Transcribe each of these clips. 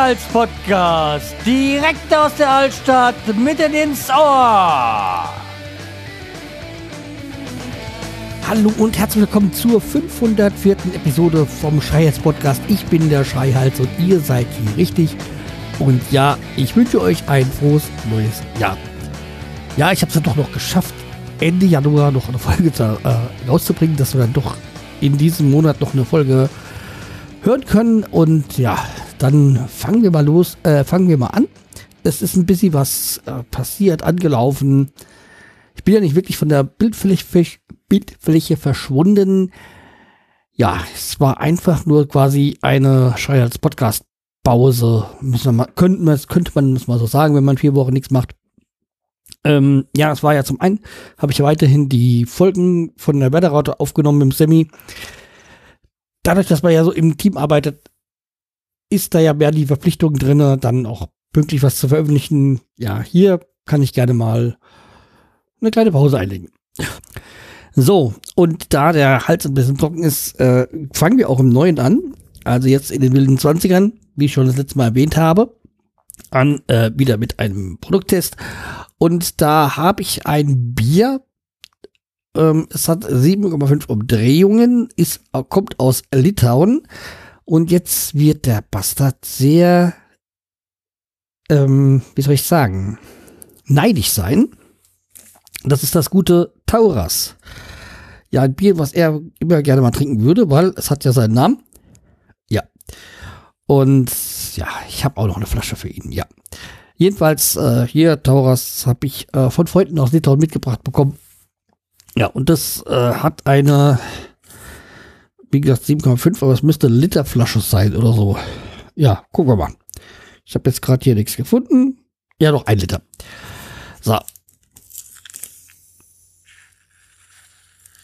Schreihals Podcast. Direkt aus der Altstadt, mitten ins Ohr. Hallo und herzlich willkommen zur 504. Episode vom Schreihals Podcast. Ich bin der Schreihals und ihr seid hier richtig. Und ja, ich wünsche euch ein frohes neues Jahr. Ja, ich habe es dann doch noch geschafft, Ende Januar noch eine Folge zu, äh, rauszubringen, dass wir dann doch in diesem Monat noch eine Folge hören können. Und ja, dann fangen wir mal los, äh, fangen wir mal an. Es ist ein bisschen was äh, passiert, angelaufen. Ich bin ja nicht wirklich von der Bildfläche, Bildfläche verschwunden. Ja, es war einfach nur quasi eine Schreihals Podcast Pause. Müssen wir mal, könnte, könnte man das mal so sagen, wenn man vier Wochen nichts macht. Ähm, ja, es war ja zum einen, habe ich weiterhin die Folgen von der Wetterraute aufgenommen im Semi. Dadurch, dass man ja so im Team arbeitet, ist da ja mehr die Verpflichtung drin, dann auch pünktlich was zu veröffentlichen. Ja, hier kann ich gerne mal eine kleine Pause einlegen. So, und da der Hals ein bisschen trocken ist, äh, fangen wir auch im Neuen an. Also jetzt in den wilden 20ern, wie ich schon das letzte Mal erwähnt habe, an äh, wieder mit einem Produkttest. Und da habe ich ein Bier. Ähm, es hat 7,5 Umdrehungen, ist, kommt aus Litauen. Und jetzt wird der Bastard sehr, ähm, wie soll ich sagen, neidisch sein. Das ist das gute Tauras. Ja, ein Bier, was er immer gerne mal trinken würde, weil es hat ja seinen Namen. Ja. Und ja, ich habe auch noch eine Flasche für ihn, ja. Jedenfalls, äh, hier, Tauras, habe ich äh, von Freunden aus Litauen mitgebracht bekommen. Ja, und das äh, hat eine, wie gesagt, 7,5, aber es müsste eine Literflasche sein oder so. Ja, gucken wir mal. Ich habe jetzt gerade hier nichts gefunden. Ja, noch ein Liter. So,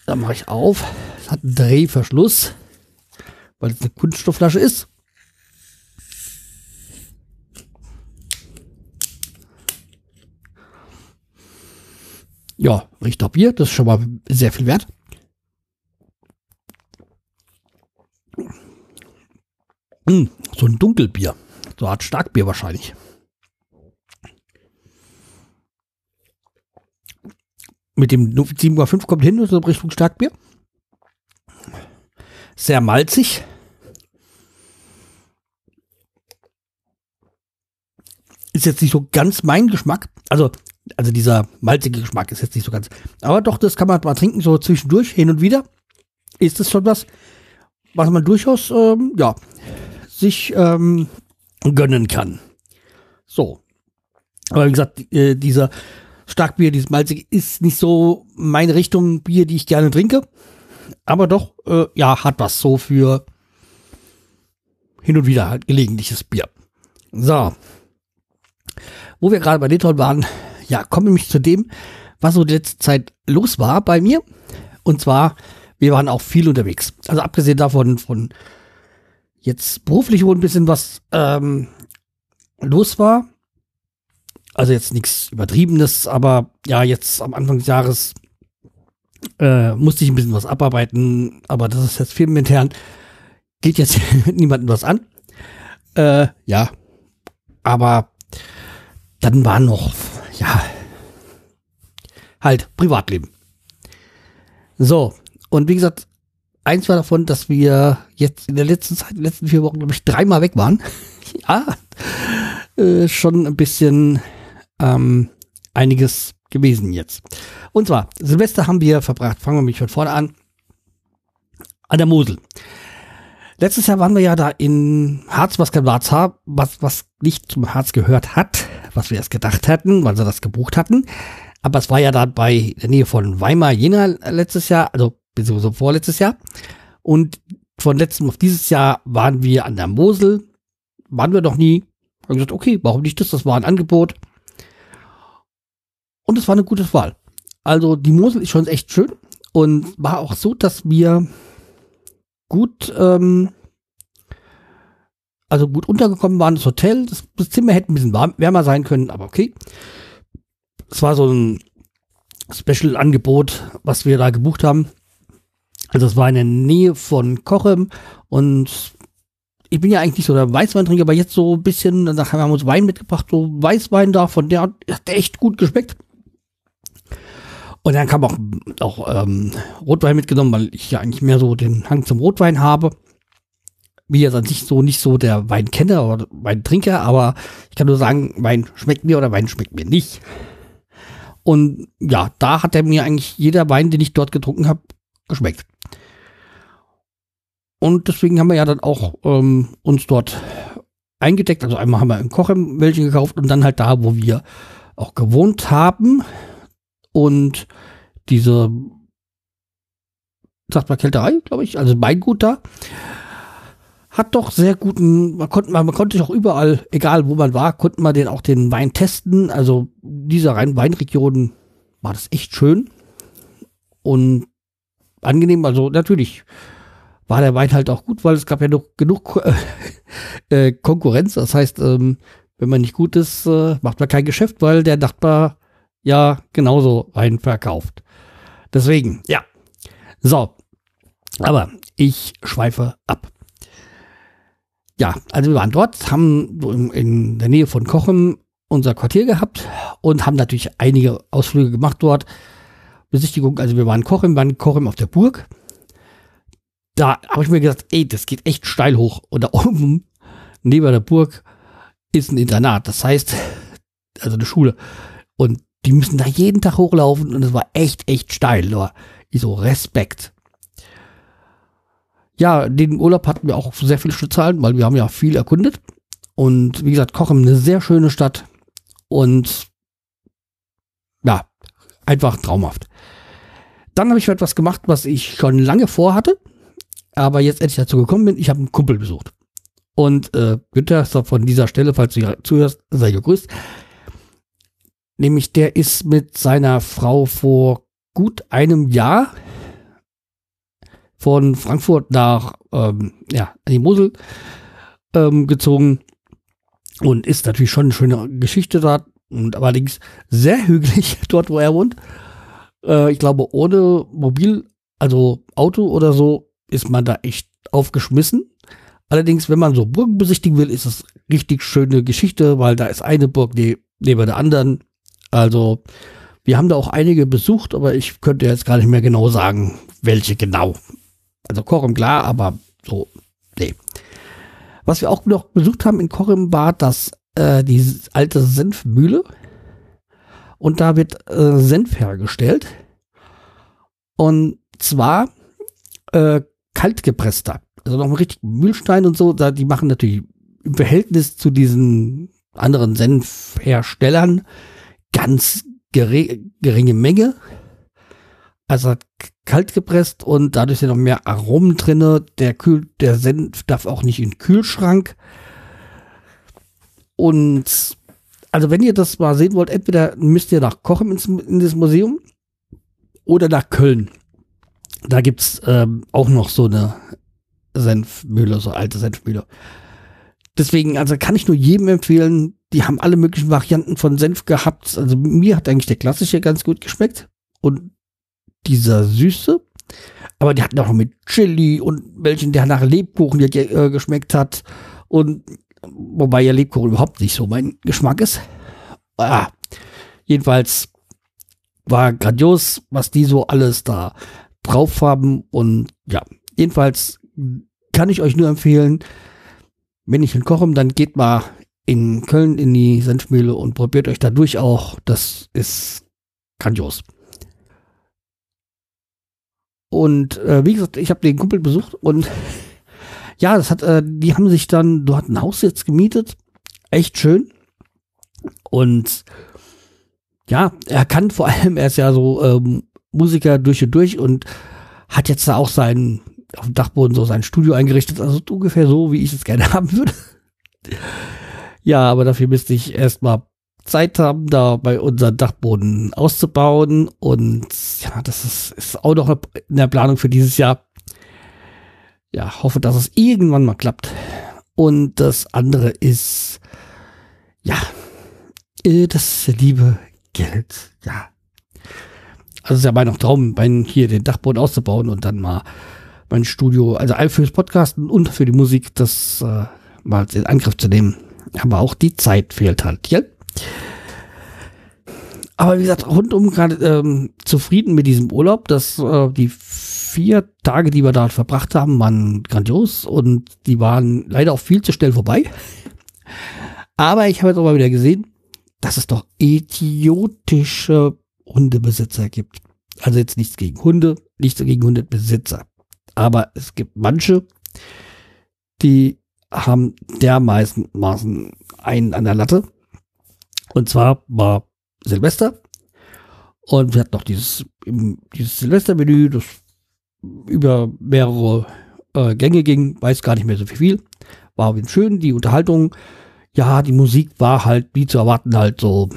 Dann mache ich auf. Es hat einen Drehverschluss, weil es eine Kunststoffflasche ist. Ja, riecht nach Bier. Das ist schon mal sehr viel wert. Hm, so ein Dunkelbier. So eine Art Starkbier wahrscheinlich. mit dem 7,5 kommt hin, so Richtung Starkbier. Sehr malzig. Ist jetzt nicht so ganz mein Geschmack. Also, also dieser malzige Geschmack ist jetzt nicht so ganz. Aber doch, das kann man mal trinken, so zwischendurch, hin und wieder. Ist es schon was, was man durchaus, ähm, ja, sich ähm, gönnen kann. So. Aber wie gesagt, äh, dieser Starkbier, dieses Malzige, ist nicht so meine Richtung Bier, die ich gerne trinke. Aber doch, äh, ja, hat was so für hin und wieder halt gelegentliches Bier. So. Wo wir gerade bei Detroit waren, ja, kommen nämlich zu dem, was so die letzte Zeit los war bei mir. Und zwar, wir waren auch viel unterwegs. Also abgesehen davon, von jetzt beruflich wo ein bisschen was ähm, los war, also jetzt nichts Übertriebenes, aber ja, jetzt am Anfang des Jahres äh, musste ich ein bisschen was abarbeiten, aber das ist jetzt firmenintern. Geht jetzt niemandem was an. Äh, ja, aber dann war noch, ja, halt Privatleben. So, und wie gesagt, eins war davon, dass wir jetzt in der letzten Zeit, in den letzten vier Wochen, glaube ich, dreimal weg waren. ja, äh, schon ein bisschen ähm, einiges gewesen jetzt. Und zwar, Silvester haben wir verbracht, fangen wir mich von vorne an, an der Mosel. Letztes Jahr waren wir ja da in Harz, was kein Harz hat, was, was nicht zum Harz gehört hat, was wir erst gedacht hatten, weil sie das gebucht hatten. Aber es war ja da bei der Nähe von Weimar, Jena letztes Jahr, also so vorletztes Jahr. Und von letztem auf dieses Jahr waren wir an der Mosel, waren wir noch nie. Haben gesagt, okay, warum nicht das? Das war ein Angebot. Und es war eine gute Wahl. Also die Mosel ist schon echt schön und war auch so, dass wir gut, ähm, also gut untergekommen waren. Das Hotel, das, das Zimmer hätte ein bisschen warm, wärmer sein können, aber okay. Es war so ein Special-Angebot, was wir da gebucht haben. Also es war in der Nähe von Kochem und ich bin ja eigentlich nicht so der Weißweintrinker, aber jetzt so ein bisschen, dann haben wir uns Wein mitgebracht, so Weißwein da, von der hat echt gut geschmeckt. Und dann kam auch, auch ähm, Rotwein mitgenommen, weil ich ja eigentlich mehr so den Hang zum Rotwein habe. Wie jetzt an sich so nicht so der Weinkenner oder Weintrinker, aber ich kann nur sagen, Wein schmeckt mir oder Wein schmeckt mir nicht. Und ja, da hat er mir eigentlich jeder Wein, den ich dort getrunken habe, geschmeckt. Und deswegen haben wir ja dann auch ähm, uns dort eingedeckt. Also einmal haben wir in Kochem welche gekauft und dann halt da, wo wir auch gewohnt haben. Und diese, sagt man Kälterei, glaube ich, also Weingut da, hat doch sehr guten, man konnte, man, man konnte auch überall, egal wo man war, konnte man den auch den Wein testen. Also dieser rein Weinregion war das echt schön und angenehm. Also natürlich war der Wein halt auch gut, weil es gab ja noch genug äh, Konkurrenz. Das heißt, ähm, wenn man nicht gut ist, äh, macht man kein Geschäft, weil der Nachbar ja genauso Wein verkauft. Deswegen, ja. So. Aber ich schweife ab. Ja, also wir waren dort, haben in, in der Nähe von Kochem unser Quartier gehabt und haben natürlich einige Ausflüge gemacht dort. Besichtigung, also wir waren Kochem, waren Kochem auf der Burg da habe ich mir gedacht, ey, das geht echt steil hoch. Und da oben, neben der Burg, ist ein Internat. Das heißt, also eine Schule. Und die müssen da jeden Tag hochlaufen und es war echt, echt steil. Aber ich so, Respekt. Ja, den Urlaub hatten wir auch sehr viel zu zahlen, weil wir haben ja viel erkundet. Und wie gesagt, Kochem eine sehr schöne Stadt. Und einfach traumhaft. Dann habe ich etwas gemacht, was ich schon lange vorhatte aber jetzt endlich dazu gekommen bin, ich habe einen Kumpel besucht. Und äh, Günther, von dieser Stelle, falls du zuhörst, sei gegrüßt. Nämlich der ist mit seiner Frau vor gut einem Jahr von Frankfurt nach ähm, ja, an die Mosel ähm, gezogen und ist natürlich schon eine schöne Geschichte da und allerdings sehr hügelig dort, wo er wohnt. Äh, ich glaube, ohne Mobil, also Auto oder so, ist man da echt aufgeschmissen. Allerdings, wenn man so Burgen besichtigen will, ist es richtig schöne Geschichte, weil da ist eine Burg ne neben der anderen. Also, wir haben da auch einige besucht, aber ich könnte jetzt gar nicht mehr genau sagen, welche genau. Also Kochum klar, aber so, nee. Was wir auch noch besucht haben in Kochum war das, äh, die alte Senfmühle. Und da wird äh, Senf hergestellt. Und zwar äh, kaltgepresster. Also noch ein richtig Mühlstein und so, da, die machen natürlich im Verhältnis zu diesen anderen Senfherstellern ganz geringe Menge. Also kalt gepresst und dadurch sind noch mehr Aromen drinne. Der Kühl, der Senf darf auch nicht in den Kühlschrank. Und also wenn ihr das mal sehen wollt, entweder müsst ihr nach Kochen ins, in das Museum oder nach Köln da gibt's ähm, auch noch so eine Senfmühle, so alte Senfmühle. Deswegen, also kann ich nur jedem empfehlen, die haben alle möglichen Varianten von Senf gehabt. Also mir hat eigentlich der klassische ganz gut geschmeckt. Und dieser süße. Aber die hatten auch mit Chili und welchen, der nach Lebkuchen äh, geschmeckt hat. Und wobei ja Lebkuchen überhaupt nicht so mein Geschmack ist. Ah, jedenfalls war grandios, was die so alles da drauf haben. Und ja, jedenfalls kann ich euch nur empfehlen, wenn ich in Kochem, dann geht mal in Köln in die Senfmühle und probiert euch dadurch auch. Das ist grandios. Und äh, wie gesagt, ich habe den Kumpel besucht und ja, das hat, äh, die haben sich dann, du hast ein Haus jetzt gemietet, echt schön. Und ja, er kann vor allem, er ist ja so ähm, Musiker durch und durch und hat jetzt da auch sein, auf dem Dachboden so sein Studio eingerichtet, also ungefähr so, wie ich es gerne haben würde. ja, aber dafür müsste ich erstmal Zeit haben, da bei unserem Dachboden auszubauen und ja, das ist, ist auch noch in der Planung für dieses Jahr. Ja, hoffe, dass es irgendwann mal klappt. Und das andere ist, ja, das liebe Geld. Ja, also es ist ja mein Traum, hier den Dachboden auszubauen und dann mal mein Studio, also fürs Podcasten und für die Musik, das äh, mal in Angriff zu nehmen. Aber auch die Zeit fehlt halt, ja. Aber wie gesagt, rundum gerade ähm, zufrieden mit diesem Urlaub, dass äh, die vier Tage, die wir da verbracht haben, waren grandios und die waren leider auch viel zu schnell vorbei. Aber ich habe jetzt auch mal wieder gesehen, dass es doch idiotische Hundebesitzer gibt. Also jetzt nichts gegen Hunde, nichts gegen Hundebesitzer. Aber es gibt manche, die haben dermaßen Maßen einen an der Latte. Und zwar war Silvester. Und wir hatten noch dieses, dieses Silvestermenü, das über mehrere äh, Gänge ging, weiß gar nicht mehr so viel. War schön, die Unterhaltung. Ja, die Musik war halt, wie zu erwarten, halt so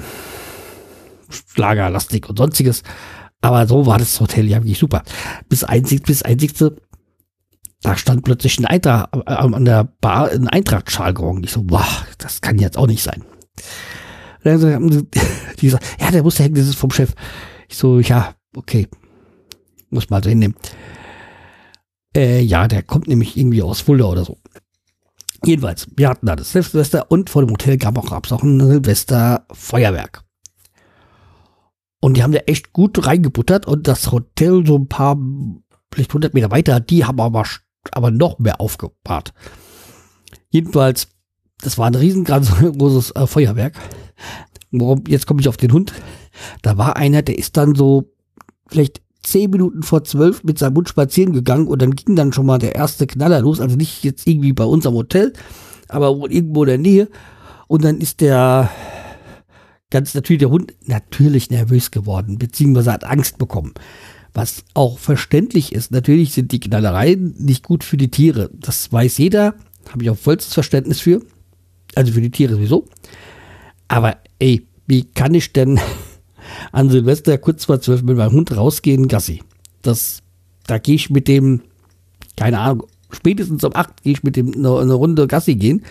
Schlagerlastig und sonstiges. Aber so war das Hotel ja wirklich super. Bis einzig, bis einzigste, da stand plötzlich ein Eintracht, äh, an der Bar ein Eintracht-Schal gerungen. Ich so, wow, das kann jetzt auch nicht sein. Und dann die gesagt, ja, der musste hängen, das ist vom Chef. Ich so, ja, okay. Muss mal so hinnehmen. Äh, ja, der kommt nämlich irgendwie aus Fulda oder so. Jedenfalls, wir hatten da das Silvester und vor dem Hotel gab auch, auch ein Silvester-Feuerwerk. Und die haben da echt gut reingebuttert und das Hotel so ein paar, vielleicht 100 Meter weiter, die haben aber, aber noch mehr aufgebahrt. Jedenfalls, das war ein riesengroßes äh, Feuerwerk. Jetzt komme ich auf den Hund. Da war einer, der ist dann so vielleicht zehn Minuten vor zwölf mit seinem Hund spazieren gegangen und dann ging dann schon mal der erste Knaller los. Also nicht jetzt irgendwie bei uns am Hotel, aber irgendwo in der Nähe. Und dann ist der ganz natürlich der Hund natürlich nervös geworden, beziehungsweise hat Angst bekommen. Was auch verständlich ist. Natürlich sind die Knallereien nicht gut für die Tiere. Das weiß jeder. Habe ich auch vollstes Verständnis für. Also für die Tiere sowieso. Aber ey, wie kann ich denn an Silvester kurz vor zwölf mit meinem Hund rausgehen, Gassi? Das, da gehe ich mit dem, keine Ahnung, spätestens um acht gehe ich mit dem eine, eine Runde Gassi gehen.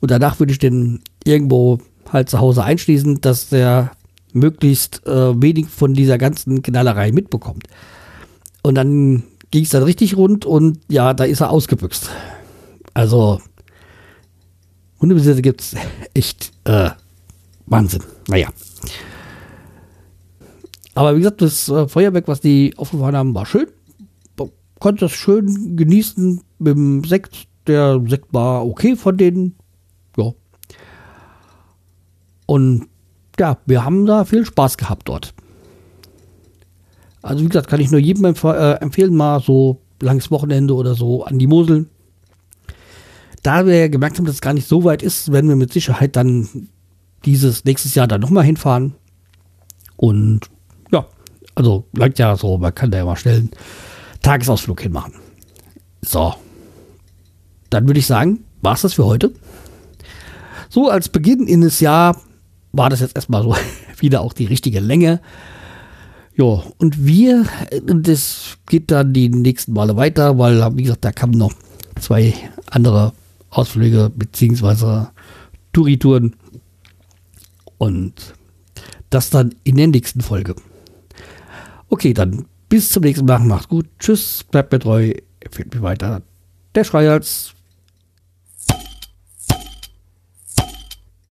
Und danach würde ich den irgendwo halt zu Hause einschließen, dass der möglichst äh, wenig von dieser ganzen Knallerei mitbekommt. Und dann ging es dann richtig rund und ja, da ist er ausgebüxt. Also, Hundebesitzer gibt es echt äh, Wahnsinn. Naja. Aber wie gesagt, das äh, Feuerwerk, was die aufgefahren haben, war schön. Konnte das schön genießen mit dem Sekt. Der Sekt war okay von denen. Ja, und ja, wir haben da viel Spaß gehabt dort. Also wie gesagt, kann ich nur jedem empf äh, empfehlen, mal so langes Wochenende oder so an die Mosel. Da wir gemerkt haben, dass es gar nicht so weit ist, werden wir mit Sicherheit dann dieses nächstes Jahr dann nochmal hinfahren. Und ja, also langt ja so, man kann da ja mal schnell einen Tagesausflug hinmachen. So, dann würde ich sagen, war es das für heute. So als Beginn in das Jahr war das jetzt erstmal so wieder auch die richtige Länge. Ja, und wir, das geht dann die nächsten Male weiter, weil, wie gesagt, da kamen noch zwei andere Ausflüge beziehungsweise Touritouren. Und das dann in der nächsten Folge. Okay, dann bis zum nächsten Mal. Macht's gut. Tschüss, bleibt mir treu. Empfehlt mir weiter. Der Schreihals.